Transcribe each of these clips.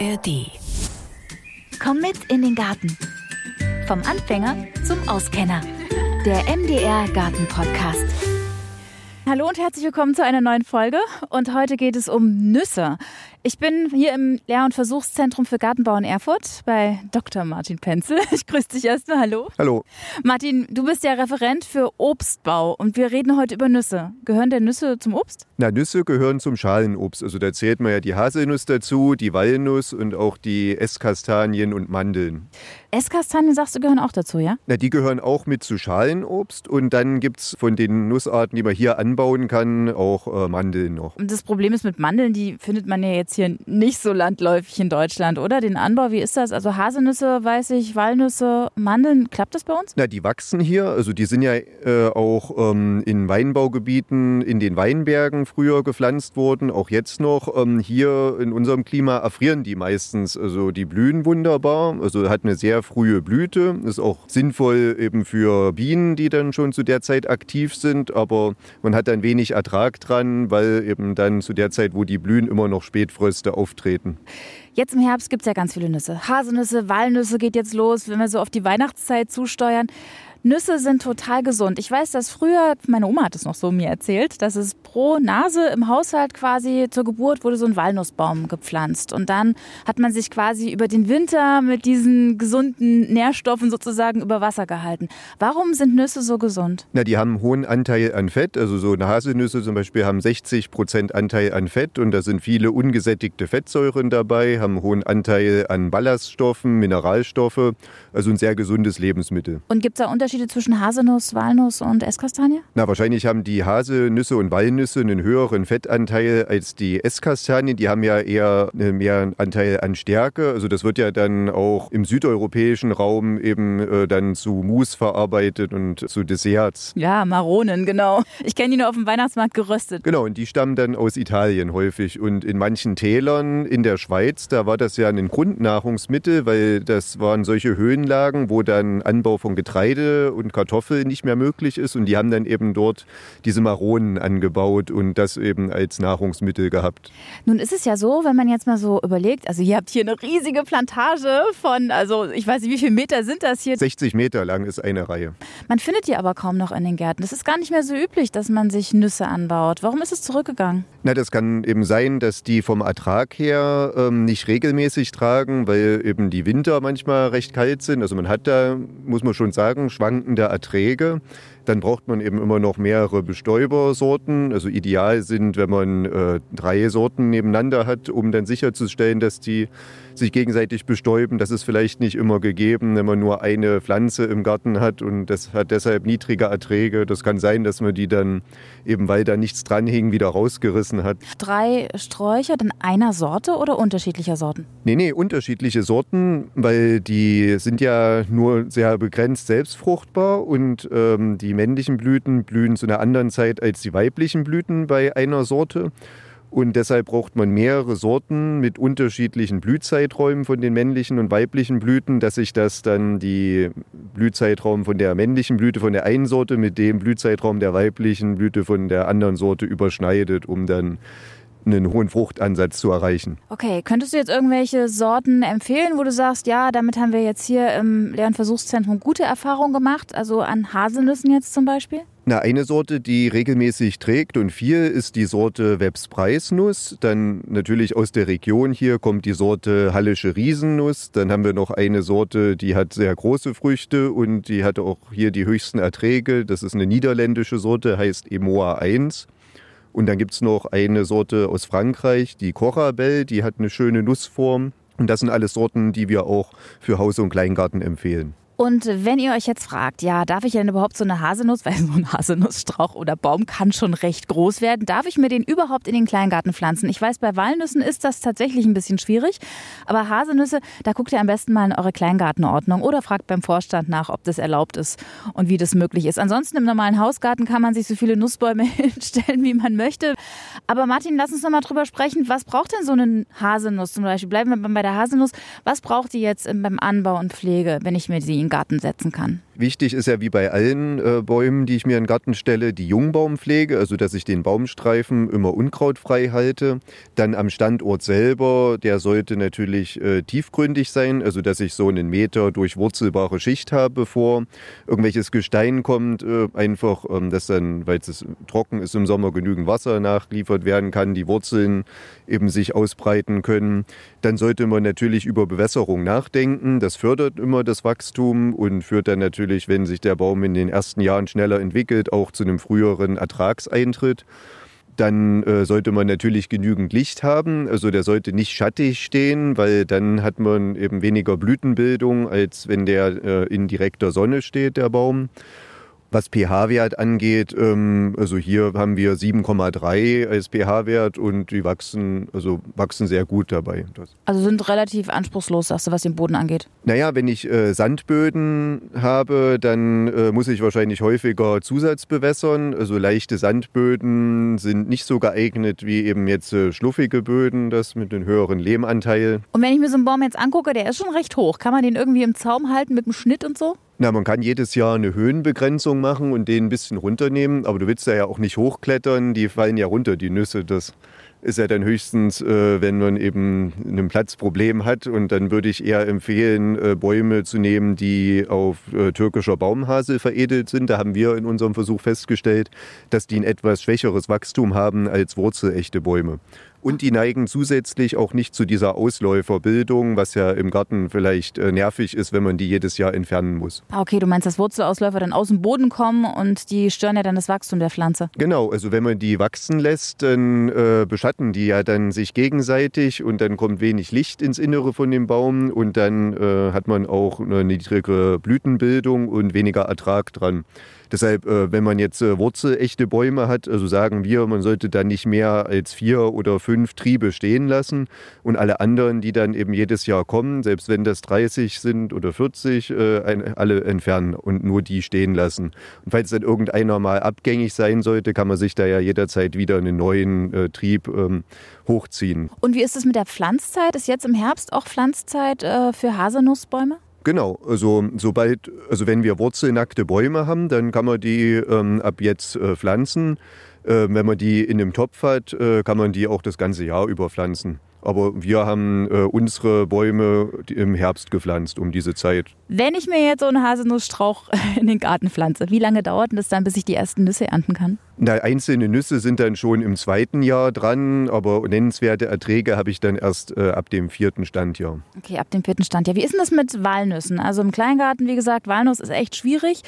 ARD. Komm mit in den Garten. Vom Anfänger zum Auskenner. Der MDR Garten Podcast. Hallo und herzlich willkommen zu einer neuen Folge. Und heute geht es um Nüsse. Ich bin hier im Lehr- und Versuchszentrum für Gartenbau in Erfurt bei Dr. Martin Penzel. Ich grüße dich erstmal. Hallo. Hallo. Martin, du bist ja Referent für Obstbau und wir reden heute über Nüsse. Gehören denn Nüsse zum Obst? Na, Nüsse gehören zum Schalenobst. Also da zählt man ja die Haselnuss dazu, die Walnuss und auch die Esskastanien und Mandeln. Esskastanien, sagst du, gehören auch dazu, ja? Na, die gehören auch mit zu Schalenobst und dann gibt es von den Nussarten, die man hier anbauen kann, auch äh, Mandeln noch. Und das Problem ist mit Mandeln, die findet man ja jetzt hier nicht so landläufig in Deutschland, oder? Den Anbau, wie ist das? Also Haselnüsse, weiß ich, Walnüsse, Mandeln, klappt das bei uns? Na, die wachsen hier. Also die sind ja äh, auch ähm, in Weinbaugebieten in den Weinbergen früher gepflanzt worden, auch jetzt noch. Ähm, hier in unserem Klima erfrieren die meistens. Also die blühen wunderbar. Also hat eine sehr frühe Blüte. Ist auch sinnvoll eben für Bienen, die dann schon zu der Zeit aktiv sind. Aber man hat dann wenig Ertrag dran, weil eben dann zu der Zeit, wo die blühen, immer noch Spätfröste auftreten. Jetzt im Herbst gibt es ja ganz viele Nüsse. Haselnüsse, Walnüsse geht jetzt los, wenn wir so auf die Weihnachtszeit zusteuern. Nüsse sind total gesund. Ich weiß, dass früher, meine Oma hat es noch so mir erzählt, dass es pro Nase im Haushalt quasi zur Geburt wurde so ein Walnussbaum gepflanzt. Und dann hat man sich quasi über den Winter mit diesen gesunden Nährstoffen sozusagen über Wasser gehalten. Warum sind Nüsse so gesund? Na, die haben einen hohen Anteil an Fett. Also so eine Haselnüsse zum Beispiel haben 60 Prozent Anteil an Fett und da sind viele ungesättigte Fettsäuren dabei, haben einen hohen Anteil an Ballaststoffen, Mineralstoffe. Also ein sehr gesundes Lebensmittel. Und gibt es da Unterschiede zwischen Haselnuss, Walnuss und Esskastanie? Na, wahrscheinlich haben die Haselnüsse und Walnüsse einen höheren Fettanteil als die Esskastanien. Die haben ja eher mehr Anteil an Stärke. Also das wird ja dann auch im südeuropäischen Raum eben äh, dann zu Mousse verarbeitet und zu Desserts. Ja, Maronen, genau. Ich kenne die nur auf dem Weihnachtsmarkt geröstet. Genau, und die stammen dann aus Italien häufig. Und in manchen Tälern in der Schweiz, da war das ja ein Grundnahrungsmittel, weil das waren solche Höhenlagen, wo dann Anbau von Getreide und Kartoffeln nicht mehr möglich ist. Und die haben dann eben dort diese Maronen angebaut und das eben als Nahrungsmittel gehabt. Nun ist es ja so, wenn man jetzt mal so überlegt, also ihr habt hier eine riesige Plantage von, also ich weiß nicht, wie viele Meter sind das hier? 60 Meter lang ist eine Reihe. Man findet die aber kaum noch in den Gärten. Das ist gar nicht mehr so üblich, dass man sich Nüsse anbaut. Warum ist es zurückgegangen? Na, das kann eben sein, dass die vom Ertrag her ähm, nicht regelmäßig tragen, weil eben die Winter manchmal recht kalt sind. Also man hat da, muss man schon sagen, schwankende Erträge. Dann braucht man eben immer noch mehrere Bestäubersorten. Also ideal sind, wenn man äh, drei Sorten nebeneinander hat, um dann sicherzustellen, dass die sich gegenseitig bestäuben. Das ist vielleicht nicht immer gegeben, wenn man nur eine Pflanze im Garten hat und das hat deshalb niedrige Erträge. Das kann sein, dass man die dann eben, weil da nichts dran hing, wieder rausgerissen hat. Drei Sträucher dann einer Sorte oder unterschiedlicher Sorten? Nee, nee, unterschiedliche Sorten, weil die sind ja nur sehr begrenzt selbstfruchtbar und ähm, die männlichen Blüten blühen zu einer anderen Zeit als die weiblichen Blüten bei einer Sorte. Und deshalb braucht man mehrere Sorten mit unterschiedlichen Blühzeiträumen von den männlichen und weiblichen Blüten, dass sich das dann die Blühzeitraum von der männlichen Blüte von der einen Sorte mit dem Blühzeitraum der weiblichen Blüte von der anderen Sorte überschneidet, um dann einen hohen Fruchtansatz zu erreichen. Okay, könntest du jetzt irgendwelche Sorten empfehlen, wo du sagst, ja, damit haben wir jetzt hier im Lernversuchszentrum gute Erfahrungen gemacht, also an Haselnüssen jetzt zum Beispiel? Na, eine Sorte, die regelmäßig trägt und viel, ist die Sorte Webs Preisnuss. Dann natürlich aus der Region hier kommt die Sorte Hallische Riesennuss. Dann haben wir noch eine Sorte, die hat sehr große Früchte und die hat auch hier die höchsten Erträge. Das ist eine niederländische Sorte, heißt Emoa 1. Und dann gibt es noch eine Sorte aus Frankreich, die Corabelle, die hat eine schöne Nussform. Und das sind alles Sorten, die wir auch für Haus- und Kleingarten empfehlen. Und wenn ihr euch jetzt fragt, ja, darf ich denn überhaupt so eine Haselnuss, weil so ein Haselnussstrauch oder Baum kann schon recht groß werden, darf ich mir den überhaupt in den Kleingarten pflanzen? Ich weiß, bei Walnüssen ist das tatsächlich ein bisschen schwierig, aber Haselnüsse, da guckt ihr am besten mal in eure Kleingartenordnung oder fragt beim Vorstand nach, ob das erlaubt ist und wie das möglich ist. Ansonsten im normalen Hausgarten kann man sich so viele Nussbäume hinstellen, wie man möchte. Aber Martin, lass uns noch mal drüber sprechen, was braucht denn so eine Haselnuss zum Beispiel? Bleiben wir bei der Haselnuss. Was braucht die jetzt beim Anbau und Pflege, wenn ich mir sie in den Garten setzen kann? Wichtig ist ja wie bei allen äh, Bäumen, die ich mir in den Garten stelle, die Jungbaumpflege, also dass ich den Baumstreifen immer unkrautfrei halte. Dann am Standort selber, der sollte natürlich äh, tiefgründig sein, also dass ich so einen Meter durchwurzelbare Schicht habe, bevor irgendwelches Gestein kommt. Äh, einfach, ähm, dass dann, weil es trocken ist im Sommer, genügend Wasser nachgeliefert werden kann, die Wurzeln eben sich ausbreiten können. Dann sollte man natürlich über Bewässerung nachdenken. Das fördert immer das Wachstum und führt dann natürlich natürlich, wenn sich der Baum in den ersten Jahren schneller entwickelt, auch zu einem früheren Ertragseintritt. Dann äh, sollte man natürlich genügend Licht haben. Also der sollte nicht schattig stehen, weil dann hat man eben weniger Blütenbildung, als wenn der äh, in direkter Sonne steht, der Baum. Was pH-Wert angeht, ähm, also hier haben wir 7,3 als pH-Wert und die wachsen, also wachsen sehr gut dabei. Also sind relativ anspruchslos, sagst du, was den Boden angeht? Naja, wenn ich äh, Sandböden habe, dann äh, muss ich wahrscheinlich häufiger Zusatzbewässern. Also leichte Sandböden sind nicht so geeignet wie eben jetzt äh, schluffige Böden, das mit einem höheren Lehmanteil. Und wenn ich mir so einen Baum jetzt angucke, der ist schon recht hoch. Kann man den irgendwie im Zaum halten mit dem Schnitt und so? Na, man kann jedes Jahr eine Höhenbegrenzung machen und den ein bisschen runternehmen, aber du willst ja auch nicht hochklettern, die fallen ja runter, die Nüsse. Das ist ja dann höchstens, äh, wenn man eben ein Platzproblem hat. Und dann würde ich eher empfehlen, äh, Bäume zu nehmen, die auf äh, türkischer Baumhase veredelt sind. Da haben wir in unserem Versuch festgestellt, dass die ein etwas schwächeres Wachstum haben als wurzelechte Bäume. Und die neigen zusätzlich auch nicht zu dieser Ausläuferbildung, was ja im Garten vielleicht äh, nervig ist, wenn man die jedes Jahr entfernen muss. Ah, okay, du meinst, dass Wurzelausläufer dann aus dem Boden kommen und die stören ja dann das Wachstum der Pflanze. Genau, also wenn man die wachsen lässt, dann äh, beschatten die ja dann sich gegenseitig und dann kommt wenig Licht ins Innere von dem Baum und dann äh, hat man auch eine niedrigere Blütenbildung und weniger Ertrag dran. Deshalb, äh, wenn man jetzt äh, wurzelechte Bäume hat, also sagen wir, man sollte dann nicht mehr als vier oder fünf Triebe stehen lassen und alle anderen, die dann eben jedes Jahr kommen, selbst wenn das 30 sind oder 40, äh, alle entfernen und nur die stehen lassen. Und falls dann irgendeiner mal abgängig sein sollte, kann man sich da ja jederzeit wieder einen neuen Trieb ähm, hochziehen. Und wie ist es mit der Pflanzzeit? Ist jetzt im Herbst auch Pflanzzeit für Haselnussbäume? Genau, also sobald, also wenn wir wurzelnackte Bäume haben, dann kann man die ähm, ab jetzt äh, pflanzen. Äh, wenn man die in einem Topf hat, äh, kann man die auch das ganze Jahr über pflanzen. Aber wir haben äh, unsere Bäume im Herbst gepflanzt um diese Zeit. Wenn ich mir jetzt so einen Haselnussstrauch in den Garten pflanze, wie lange dauert das dann, bis ich die ersten Nüsse ernten kann? Na, einzelne Nüsse sind dann schon im zweiten Jahr dran, aber nennenswerte Erträge habe ich dann erst äh, ab dem vierten Standjahr. Okay, ab dem vierten Standjahr. Wie ist denn das mit Walnüssen? Also im Kleingarten, wie gesagt, Walnuss ist echt schwierig,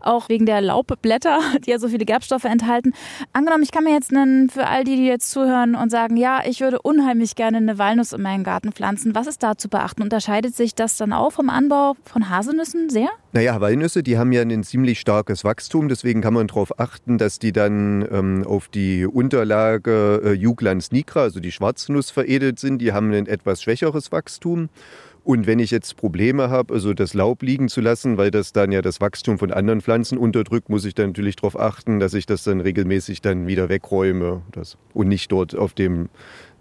auch wegen der Laubblätter, die ja so viele Gerbstoffe enthalten. Angenommen, ich kann mir jetzt einen, für all die, die jetzt zuhören und sagen, ja, ich würde unheimlich gerne eine Walnuss in meinen Garten pflanzen. Was ist da zu beachten? Unterscheidet sich das dann auch vom Anbau von Haselnüssen sehr? Naja, Walnüsse, die haben ja ein ziemlich starkes Wachstum, deswegen kann man darauf achten, dass die dann ähm, auf die Unterlage äh, Juglans nigra, also die Schwarznuss, veredelt sind. Die haben ein etwas schwächeres Wachstum. Und wenn ich jetzt Probleme habe, also das Laub liegen zu lassen, weil das dann ja das Wachstum von anderen Pflanzen unterdrückt, muss ich dann natürlich darauf achten, dass ich das dann regelmäßig dann wieder wegräume das, und nicht dort auf dem,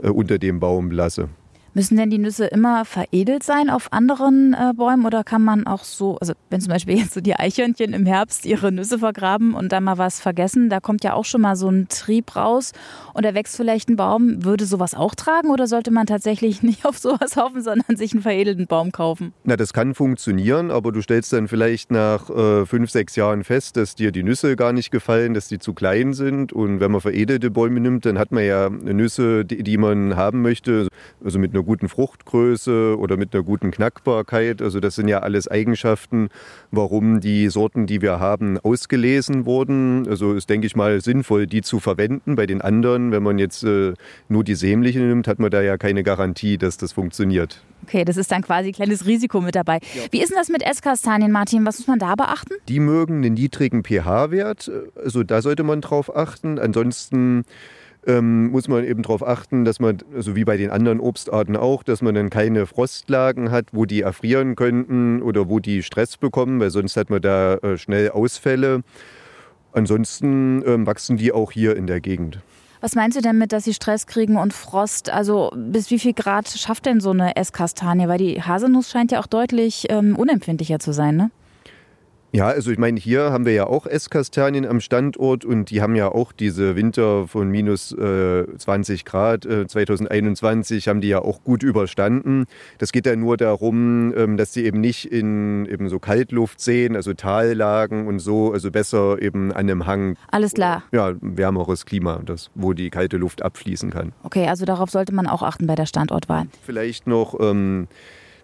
äh, unter dem Baum lasse. Müssen denn die Nüsse immer veredelt sein auf anderen äh, Bäumen oder kann man auch so, also wenn zum Beispiel jetzt so die Eichhörnchen im Herbst ihre Nüsse vergraben und dann mal was vergessen, da kommt ja auch schon mal so ein Trieb raus und da wächst vielleicht ein Baum. Würde sowas auch tragen oder sollte man tatsächlich nicht auf sowas hoffen, sondern sich einen veredelten Baum kaufen? Na, das kann funktionieren, aber du stellst dann vielleicht nach äh, fünf, sechs Jahren fest, dass dir die Nüsse gar nicht gefallen, dass die zu klein sind und wenn man veredelte Bäume nimmt, dann hat man ja Nüsse, die, die man haben möchte, also mit einer einer guten Fruchtgröße oder mit einer guten Knackbarkeit. Also das sind ja alles Eigenschaften, warum die Sorten, die wir haben, ausgelesen wurden. Also ist, denke ich mal, sinnvoll, die zu verwenden. Bei den anderen, wenn man jetzt äh, nur die sämliche nimmt, hat man da ja keine Garantie, dass das funktioniert. Okay, das ist dann quasi ein kleines Risiko mit dabei. Ja. Wie ist denn das mit Esskastanien, Martin? Was muss man da beachten? Die mögen einen niedrigen pH-Wert. Also da sollte man drauf achten. Ansonsten ähm, muss man eben darauf achten, dass man, so also wie bei den anderen Obstarten auch, dass man dann keine Frostlagen hat, wo die erfrieren könnten oder wo die Stress bekommen, weil sonst hat man da äh, schnell Ausfälle. Ansonsten ähm, wachsen die auch hier in der Gegend. Was meinst du denn mit, dass sie Stress kriegen und Frost? Also bis wie viel Grad schafft denn so eine Esskastanie? Weil die Haselnuss scheint ja auch deutlich ähm, unempfindlicher zu sein, ne? Ja, also ich meine, hier haben wir ja auch Esskastanien am Standort und die haben ja auch diese Winter von minus äh, 20 Grad äh, 2021 haben die ja auch gut überstanden. Das geht ja nur darum, ähm, dass sie eben nicht in eben so Kaltluft sehen, also Tallagen und so, also besser eben an einem Hang. Alles klar. Ja, wärmeres Klima, das, wo die kalte Luft abfließen kann. Okay, also darauf sollte man auch achten bei der Standortwahl. Vielleicht noch ähm,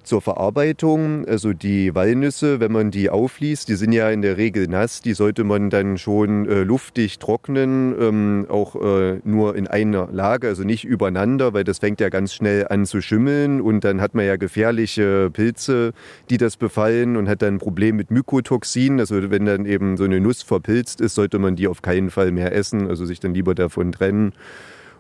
zur Verarbeitung. Also die Walnüsse, wenn man die aufliest, die sind ja in der Regel nass. Die sollte man dann schon äh, luftig trocknen, ähm, auch äh, nur in einer Lage, also nicht übereinander, weil das fängt ja ganz schnell an zu schimmeln und dann hat man ja gefährliche Pilze, die das befallen und hat dann ein Problem mit Mykotoxin. Also wenn dann eben so eine Nuss verpilzt ist, sollte man die auf keinen Fall mehr essen, also sich dann lieber davon trennen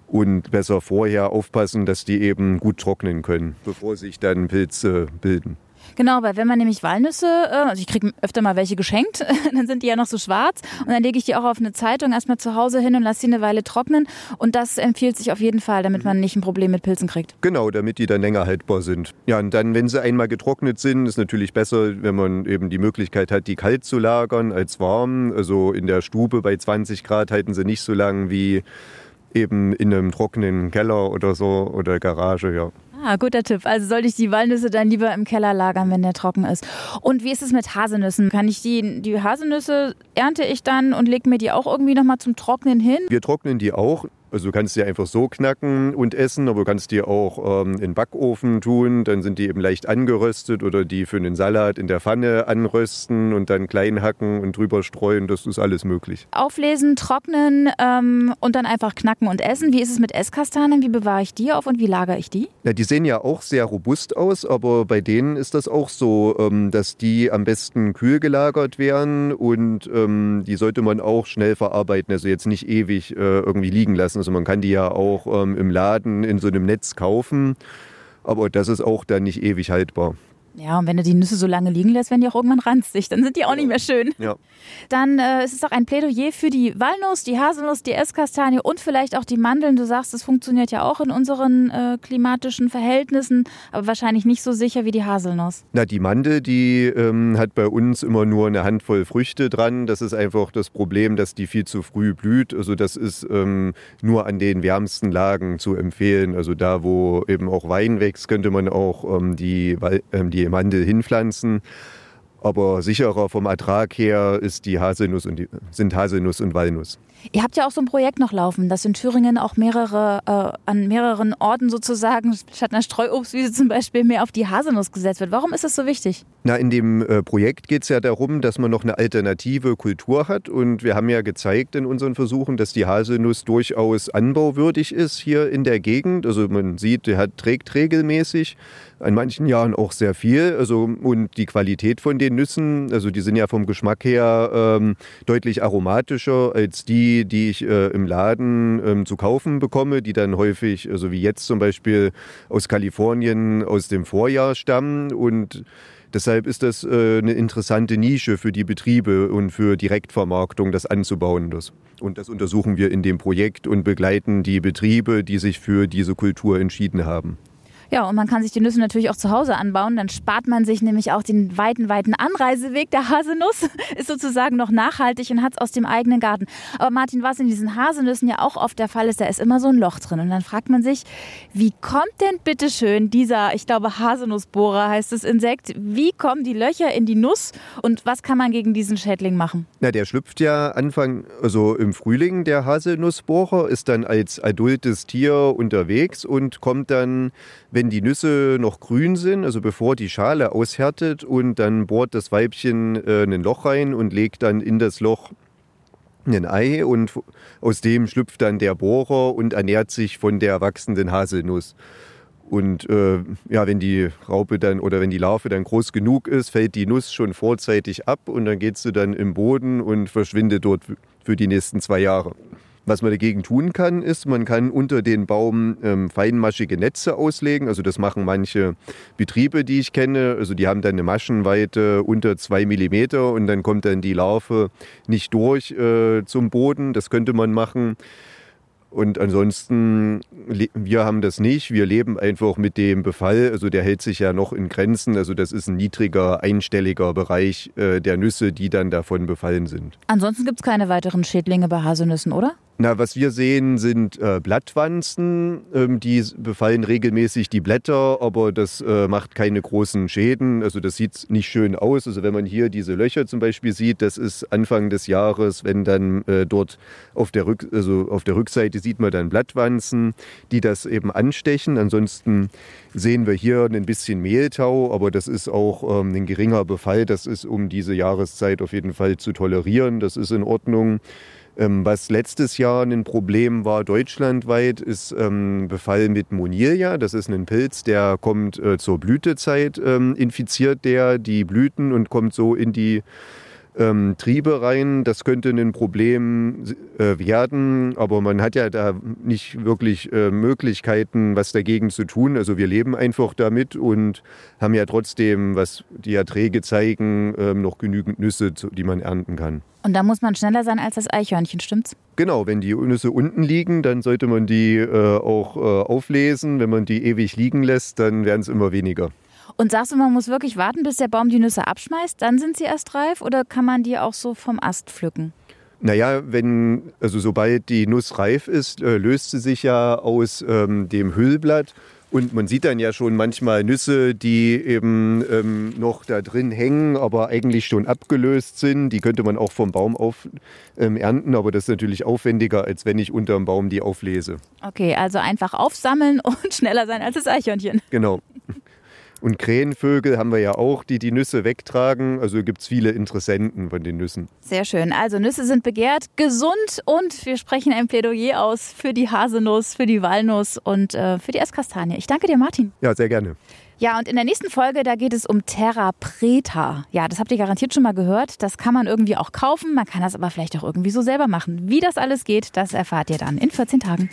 und besser vorher aufpassen, dass die eben gut trocknen können, bevor sich dann Pilze bilden. Genau, weil wenn man nämlich Walnüsse, äh, also ich kriege öfter mal welche geschenkt, dann sind die ja noch so schwarz und dann lege ich die auch auf eine Zeitung erstmal zu Hause hin und lasse sie eine Weile trocknen und das empfiehlt sich auf jeden Fall, damit man nicht ein Problem mit Pilzen kriegt. Genau, damit die dann länger haltbar sind. Ja, und dann, wenn sie einmal getrocknet sind, ist natürlich besser, wenn man eben die Möglichkeit hat, die kalt zu lagern als warm. Also in der Stube bei 20 Grad halten sie nicht so lang wie eben in einem trockenen Keller oder so oder Garage, ja. Ah, guter Tipp. Also sollte ich die Walnüsse dann lieber im Keller lagern, wenn der trocken ist. Und wie ist es mit Haselnüssen? Kann ich die, die Haselnüsse ernte ich dann und lege mir die auch irgendwie nochmal zum Trocknen hin? Wir trocknen die auch also du kannst die einfach so knacken und essen, aber du kannst die auch ähm, in den Backofen tun. Dann sind die eben leicht angeröstet oder die für einen Salat in der Pfanne anrösten und dann klein hacken und drüber streuen. Das ist alles möglich. Auflesen, trocknen ähm, und dann einfach knacken und essen. Wie ist es mit Esskastanien? Wie bewahre ich die auf und wie lagere ich die? Ja, die sehen ja auch sehr robust aus, aber bei denen ist das auch so, ähm, dass die am besten kühl gelagert werden und ähm, die sollte man auch schnell verarbeiten. Also jetzt nicht ewig äh, irgendwie liegen lassen. Also man kann die ja auch ähm, im Laden in so einem Netz kaufen, aber das ist auch dann nicht ewig haltbar. Ja, und wenn du die Nüsse so lange liegen lässt, werden die auch irgendwann ranzig. Dann sind die auch nicht mehr schön. Ja. Dann äh, ist es auch ein Plädoyer für die Walnuss, die Haselnuss, die Esskastanie und vielleicht auch die Mandeln. Du sagst, das funktioniert ja auch in unseren äh, klimatischen Verhältnissen, aber wahrscheinlich nicht so sicher wie die Haselnuss. Na, die Mandel, die ähm, hat bei uns immer nur eine Handvoll Früchte dran. Das ist einfach das Problem, dass die viel zu früh blüht. Also das ist ähm, nur an den wärmsten Lagen zu empfehlen. Also da, wo eben auch Wein wächst, könnte man auch ähm, die, ähm, die Mandel hinpflanzen. Aber sicherer vom Ertrag her ist die Haselnuss und die, sind Haselnuss und Walnuss. Ihr habt ja auch so ein Projekt noch laufen, dass in Thüringen auch mehrere, äh, an mehreren Orten sozusagen, statt einer Streuobstwiese zum Beispiel, mehr auf die Haselnuss gesetzt wird. Warum ist das so wichtig? Na, in dem äh, Projekt geht es ja darum, dass man noch eine alternative Kultur hat. Und wir haben ja gezeigt in unseren Versuchen, dass die Haselnuss durchaus anbauwürdig ist hier in der Gegend. Also man sieht, der hat, trägt regelmäßig, an manchen Jahren auch sehr viel. Also, und die Qualität von den Nüssen, also die sind ja vom Geschmack her ähm, deutlich aromatischer als die, die, ich äh, im Laden ähm, zu kaufen bekomme, die dann häufig, so also wie jetzt zum Beispiel aus Kalifornien aus dem Vorjahr stammen und Deshalb ist das äh, eine interessante Nische für die Betriebe und für Direktvermarktung, das anzubauen. Das. Und das untersuchen wir in dem Projekt und begleiten die Betriebe, die sich für diese Kultur entschieden haben. Ja, und man kann sich die Nüsse natürlich auch zu Hause anbauen. Dann spart man sich nämlich auch den weiten, weiten Anreiseweg. Der Haselnuss ist sozusagen noch nachhaltig und hat es aus dem eigenen Garten. Aber Martin, was in diesen Haselnüssen ja auch oft der Fall ist, da ist immer so ein Loch drin. Und dann fragt man sich, wie kommt denn bitte schön dieser, ich glaube, Haselnussbohrer heißt das Insekt, wie kommen die Löcher in die Nuss und was kann man gegen diesen Schädling machen? Na, der schlüpft ja Anfang, also im Frühling, der Haselnussbohrer, ist dann als adultes Tier unterwegs und kommt dann wenn die Nüsse noch grün sind, also bevor die Schale aushärtet und dann bohrt das Weibchen äh, ein Loch rein und legt dann in das Loch ein Ei und aus dem schlüpft dann der Bohrer und ernährt sich von der wachsenden Haselnuss. Und äh, ja, wenn die Raupe dann oder wenn die Larve dann groß genug ist, fällt die Nuss schon vorzeitig ab und dann geht sie dann im Boden und verschwindet dort für die nächsten zwei Jahre. Was man dagegen tun kann, ist, man kann unter den Baum ähm, feinmaschige Netze auslegen. Also das machen manche Betriebe, die ich kenne. Also die haben dann eine Maschenweite unter zwei Millimeter und dann kommt dann die Larve nicht durch äh, zum Boden. Das könnte man machen. Und ansonsten, wir haben das nicht. Wir leben einfach mit dem Befall. Also der hält sich ja noch in Grenzen. Also das ist ein niedriger, einstelliger Bereich äh, der Nüsse, die dann davon befallen sind. Ansonsten gibt es keine weiteren Schädlinge bei Haselnüssen, oder? Na, was wir sehen, sind äh, Blattwanzen. Ähm, die befallen regelmäßig die Blätter, aber das äh, macht keine großen Schäden. Also das sieht nicht schön aus. Also wenn man hier diese Löcher zum Beispiel sieht, das ist Anfang des Jahres, wenn dann äh, dort auf der, Rück also auf der Rückseite sieht man dann Blattwanzen, die das eben anstechen. Ansonsten sehen wir hier ein bisschen Mehltau, aber das ist auch ähm, ein geringer Befall. Das ist um diese Jahreszeit auf jeden Fall zu tolerieren. Das ist in Ordnung. Ähm, was letztes Jahr ein Problem war deutschlandweit, ist ähm, Befall mit Monilia. Das ist ein Pilz, der kommt äh, zur Blütezeit, ähm, infiziert der die Blüten und kommt so in die ähm, Triebe rein. Das könnte ein Problem äh, werden, aber man hat ja da nicht wirklich äh, Möglichkeiten, was dagegen zu tun. Also wir leben einfach damit und haben ja trotzdem, was die Erträge zeigen, äh, noch genügend Nüsse, die man ernten kann. Und da muss man schneller sein als das Eichhörnchen, stimmt's? Genau, wenn die Nüsse unten liegen, dann sollte man die äh, auch äh, auflesen. Wenn man die ewig liegen lässt, dann werden es immer weniger. Und sagst du, man muss wirklich warten, bis der Baum die Nüsse abschmeißt, dann sind sie erst reif oder kann man die auch so vom Ast pflücken? Naja, wenn, also sobald die Nuss reif ist, äh, löst sie sich ja aus ähm, dem Hüllblatt. Und man sieht dann ja schon manchmal Nüsse, die eben ähm, noch da drin hängen, aber eigentlich schon abgelöst sind. Die könnte man auch vom Baum auf ähm, ernten, aber das ist natürlich aufwendiger, als wenn ich unter dem Baum die auflese. Okay, also einfach aufsammeln und schneller sein als das Eichhörnchen. Genau. Und Krähenvögel haben wir ja auch, die die Nüsse wegtragen. Also gibt es viele Interessenten von den Nüssen. Sehr schön. Also Nüsse sind begehrt, gesund und wir sprechen ein Plädoyer aus für die Haselnuss, für die Walnuss und äh, für die Esskastanie. Ich danke dir, Martin. Ja, sehr gerne. Ja, und in der nächsten Folge, da geht es um Terra Preta. Ja, das habt ihr garantiert schon mal gehört. Das kann man irgendwie auch kaufen. Man kann das aber vielleicht auch irgendwie so selber machen. Wie das alles geht, das erfahrt ihr dann in 14 Tagen.